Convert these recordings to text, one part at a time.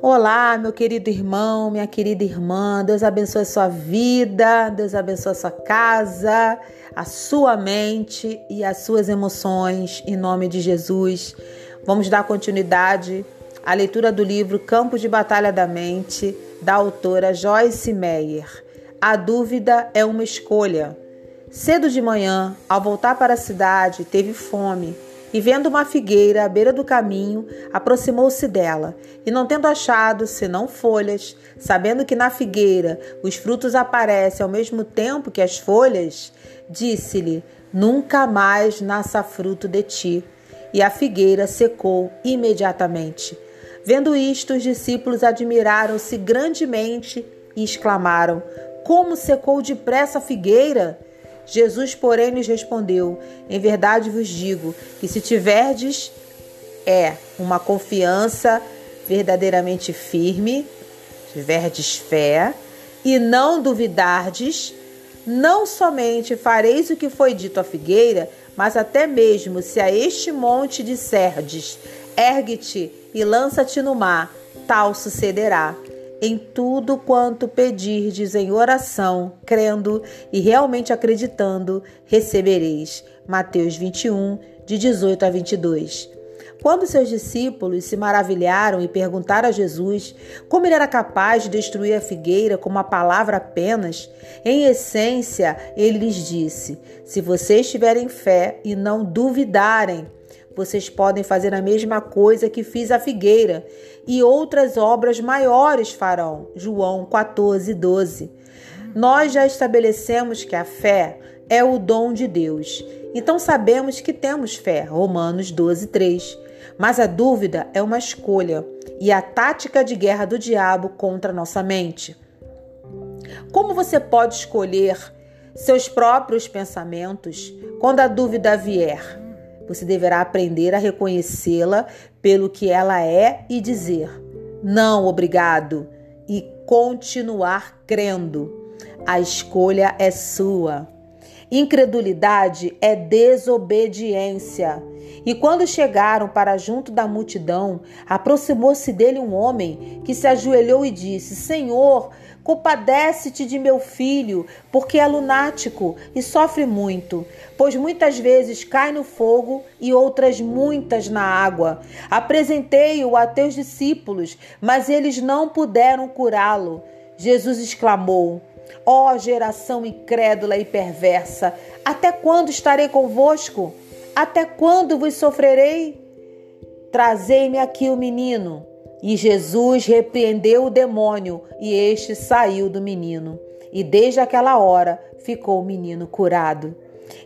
Olá, meu querido irmão, minha querida irmã. Deus abençoe sua vida, Deus abençoe sua casa, a sua mente e as suas emoções, em nome de Jesus. Vamos dar continuidade à leitura do livro Campos de Batalha da Mente, da autora Joyce Meyer. A dúvida é uma escolha. Cedo de manhã, ao voltar para a cidade, teve fome e, vendo uma figueira à beira do caminho, aproximou-se dela. E, não tendo achado senão folhas, sabendo que na figueira os frutos aparecem ao mesmo tempo que as folhas, disse-lhe: Nunca mais nasça fruto de ti. E a figueira secou imediatamente. Vendo isto, os discípulos admiraram-se grandemente e exclamaram: Como secou depressa a figueira? Jesus, porém, lhes respondeu: Em verdade vos digo que se tiverdes é uma confiança verdadeiramente firme, tiverdes fé e não duvidardes, não somente fareis o que foi dito à figueira, mas até mesmo se a este monte disserdes: ergue-te e lança-te no mar, tal sucederá em tudo quanto pedirdes em oração, crendo e realmente acreditando, recebereis. Mateus 21, de 18 a 22. Quando seus discípulos se maravilharam e perguntaram a Jesus como ele era capaz de destruir a figueira com uma palavra apenas, em essência, ele lhes disse: Se vocês tiverem fé e não duvidarem, vocês podem fazer a mesma coisa que fiz a figueira, e outras obras maiores farão. João 14, 12. Nós já estabelecemos que a fé é o dom de Deus. Então sabemos que temos fé. Romanos 12, 3. Mas a dúvida é uma escolha e a tática de guerra do diabo contra nossa mente. Como você pode escolher seus próprios pensamentos quando a dúvida vier? Você deverá aprender a reconhecê-la pelo que ela é e dizer: não, obrigado, e continuar crendo. A escolha é sua. Incredulidade é desobediência. E quando chegaram para junto da multidão, aproximou-se dele um homem que se ajoelhou e disse: Senhor, Compadece-te de meu filho, porque é lunático e sofre muito, pois muitas vezes cai no fogo e outras muitas na água. Apresentei-o a teus discípulos, mas eles não puderam curá-lo. Jesus exclamou: Ó oh, geração incrédula e perversa, até quando estarei convosco? Até quando vos sofrerei? Trazei-me aqui o menino. E Jesus repreendeu o demônio, e este saiu do menino. E desde aquela hora ficou o menino curado.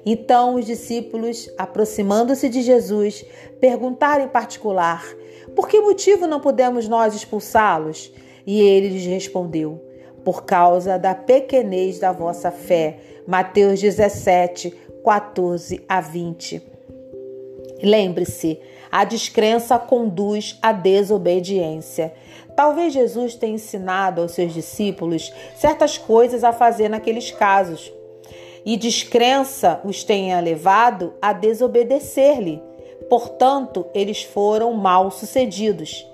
Então os discípulos, aproximando-se de Jesus, perguntaram em particular: Por que motivo não podemos nós expulsá-los? E ele lhes respondeu: Por causa da pequenez da vossa fé. Mateus 17, 14 a 20. Lembre-se, a descrença conduz à desobediência. Talvez Jesus tenha ensinado aos seus discípulos certas coisas a fazer naqueles casos, e descrença os tenha levado a desobedecer-lhe. Portanto, eles foram mal sucedidos.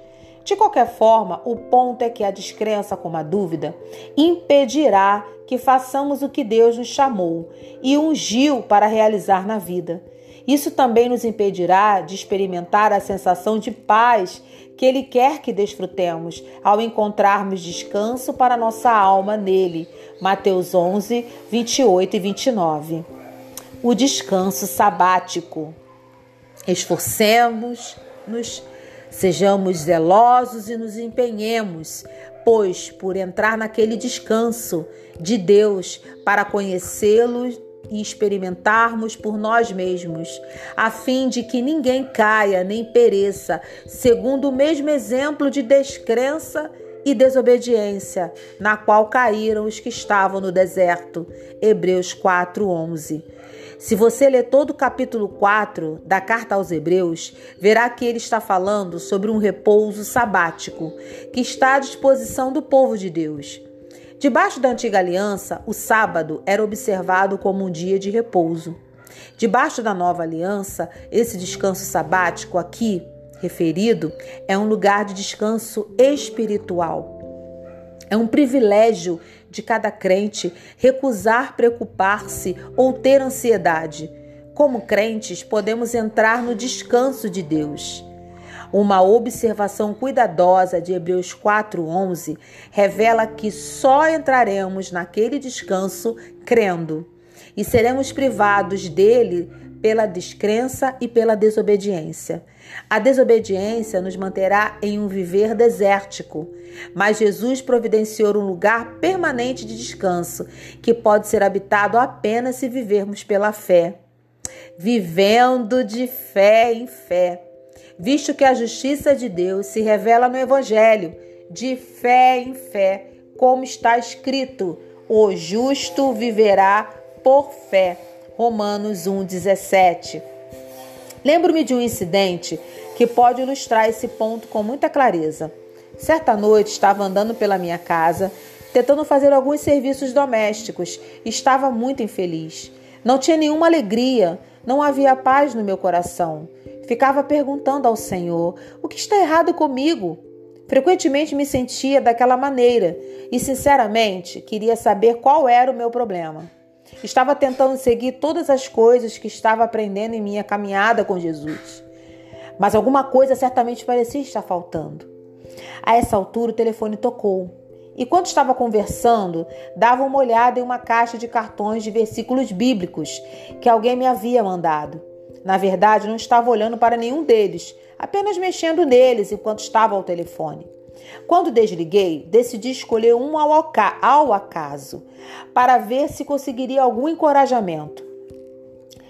De qualquer forma, o ponto é que a descrença, como a dúvida, impedirá que façamos o que Deus nos chamou e ungiu para realizar na vida. Isso também nos impedirá de experimentar a sensação de paz que Ele quer que desfrutemos ao encontrarmos descanso para nossa alma nele. Mateus 11, 28 e 29. O descanso sabático. Esforcemos-nos, sejamos zelosos e nos empenhemos, pois por entrar naquele descanso de Deus para conhecê-lo e experimentarmos por nós mesmos, a fim de que ninguém caia nem pereça, segundo o mesmo exemplo de descrença e desobediência, na qual caíram os que estavam no deserto. Hebreus 4:11. Se você ler todo o capítulo 4 da carta aos Hebreus, verá que ele está falando sobre um repouso sabático que está à disposição do povo de Deus. Debaixo da antiga aliança, o sábado era observado como um dia de repouso. Debaixo da nova aliança, esse descanso sabático aqui referido é um lugar de descanso espiritual. É um privilégio de cada crente recusar preocupar-se ou ter ansiedade. Como crentes, podemos entrar no descanso de Deus. Uma observação cuidadosa de Hebreus 4:11 revela que só entraremos naquele descanso crendo e seremos privados dele pela descrença e pela desobediência. A desobediência nos manterá em um viver desértico, mas Jesus providenciou um lugar permanente de descanso que pode ser habitado apenas se vivermos pela fé. Vivendo de fé em fé visto que a justiça de Deus se revela no Evangelho, de fé em fé, como está escrito: o justo viverá por fé. Romanos 1,17. Lembro-me de um incidente que pode ilustrar esse ponto com muita clareza. Certa noite estava andando pela minha casa, tentando fazer alguns serviços domésticos. Estava muito infeliz. Não tinha nenhuma alegria, não havia paz no meu coração. Ficava perguntando ao Senhor: o que está errado comigo? Frequentemente me sentia daquela maneira e, sinceramente, queria saber qual era o meu problema. Estava tentando seguir todas as coisas que estava aprendendo em minha caminhada com Jesus. Mas alguma coisa certamente parecia estar faltando. A essa altura o telefone tocou. E quando estava conversando, dava uma olhada em uma caixa de cartões de versículos bíblicos que alguém me havia mandado. Na verdade, não estava olhando para nenhum deles, apenas mexendo neles enquanto estava ao telefone. Quando desliguei, decidi escolher um ao acaso, para ver se conseguiria algum encorajamento.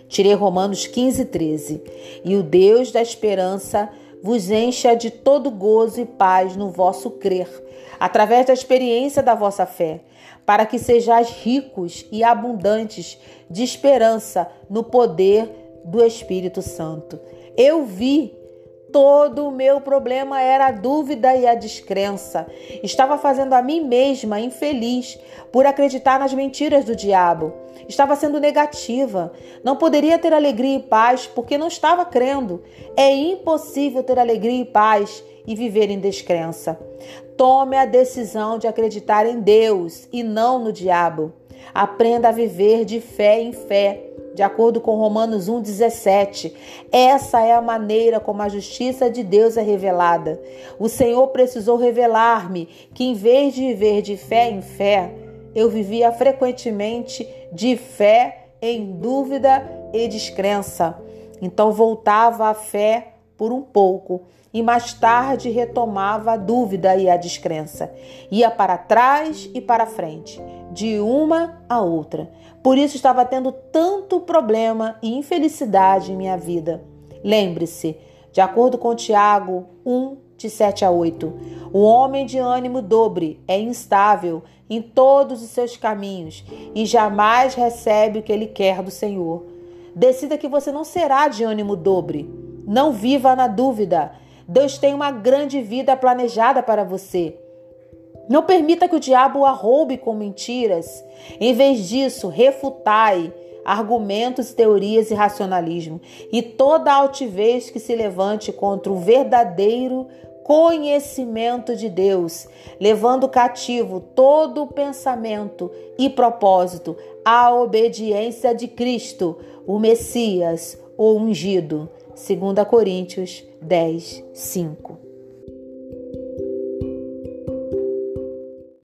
Tirei Romanos 15, 13. E o Deus da esperança vos encha de todo gozo e paz no vosso crer, através da experiência da vossa fé, para que sejais ricos e abundantes de esperança no poder do Espírito Santo. Eu vi todo o meu problema era a dúvida e a descrença. Estava fazendo a mim mesma infeliz por acreditar nas mentiras do diabo. Estava sendo negativa. Não poderia ter alegria e paz porque não estava crendo. É impossível ter alegria e paz e viver em descrença. Tome a decisão de acreditar em Deus e não no diabo. Aprenda a viver de fé em fé de acordo com Romanos 1,17. Essa é a maneira como a justiça de Deus é revelada. O Senhor precisou revelar-me que, em vez de viver de fé em fé, eu vivia frequentemente de fé em dúvida e descrença. Então voltava à fé por um pouco e mais tarde retomava a dúvida e a descrença. Ia para trás e para frente, de uma a outra. Por isso estava tendo tanto problema e infelicidade em minha vida. Lembre-se, de acordo com Tiago 1, de 7 a 8, o homem de ânimo dobre é instável em todos os seus caminhos e jamais recebe o que ele quer do Senhor. Decida que você não será de ânimo dobre. Não viva na dúvida. Deus tem uma grande vida planejada para você. Não permita que o diabo a roube com mentiras. Em vez disso, refutai argumentos, teorias e racionalismo e toda altivez que se levante contra o verdadeiro conhecimento de Deus, levando cativo todo o pensamento e propósito à obediência de Cristo, o Messias, o ungido. 2 Coríntios 10, 5.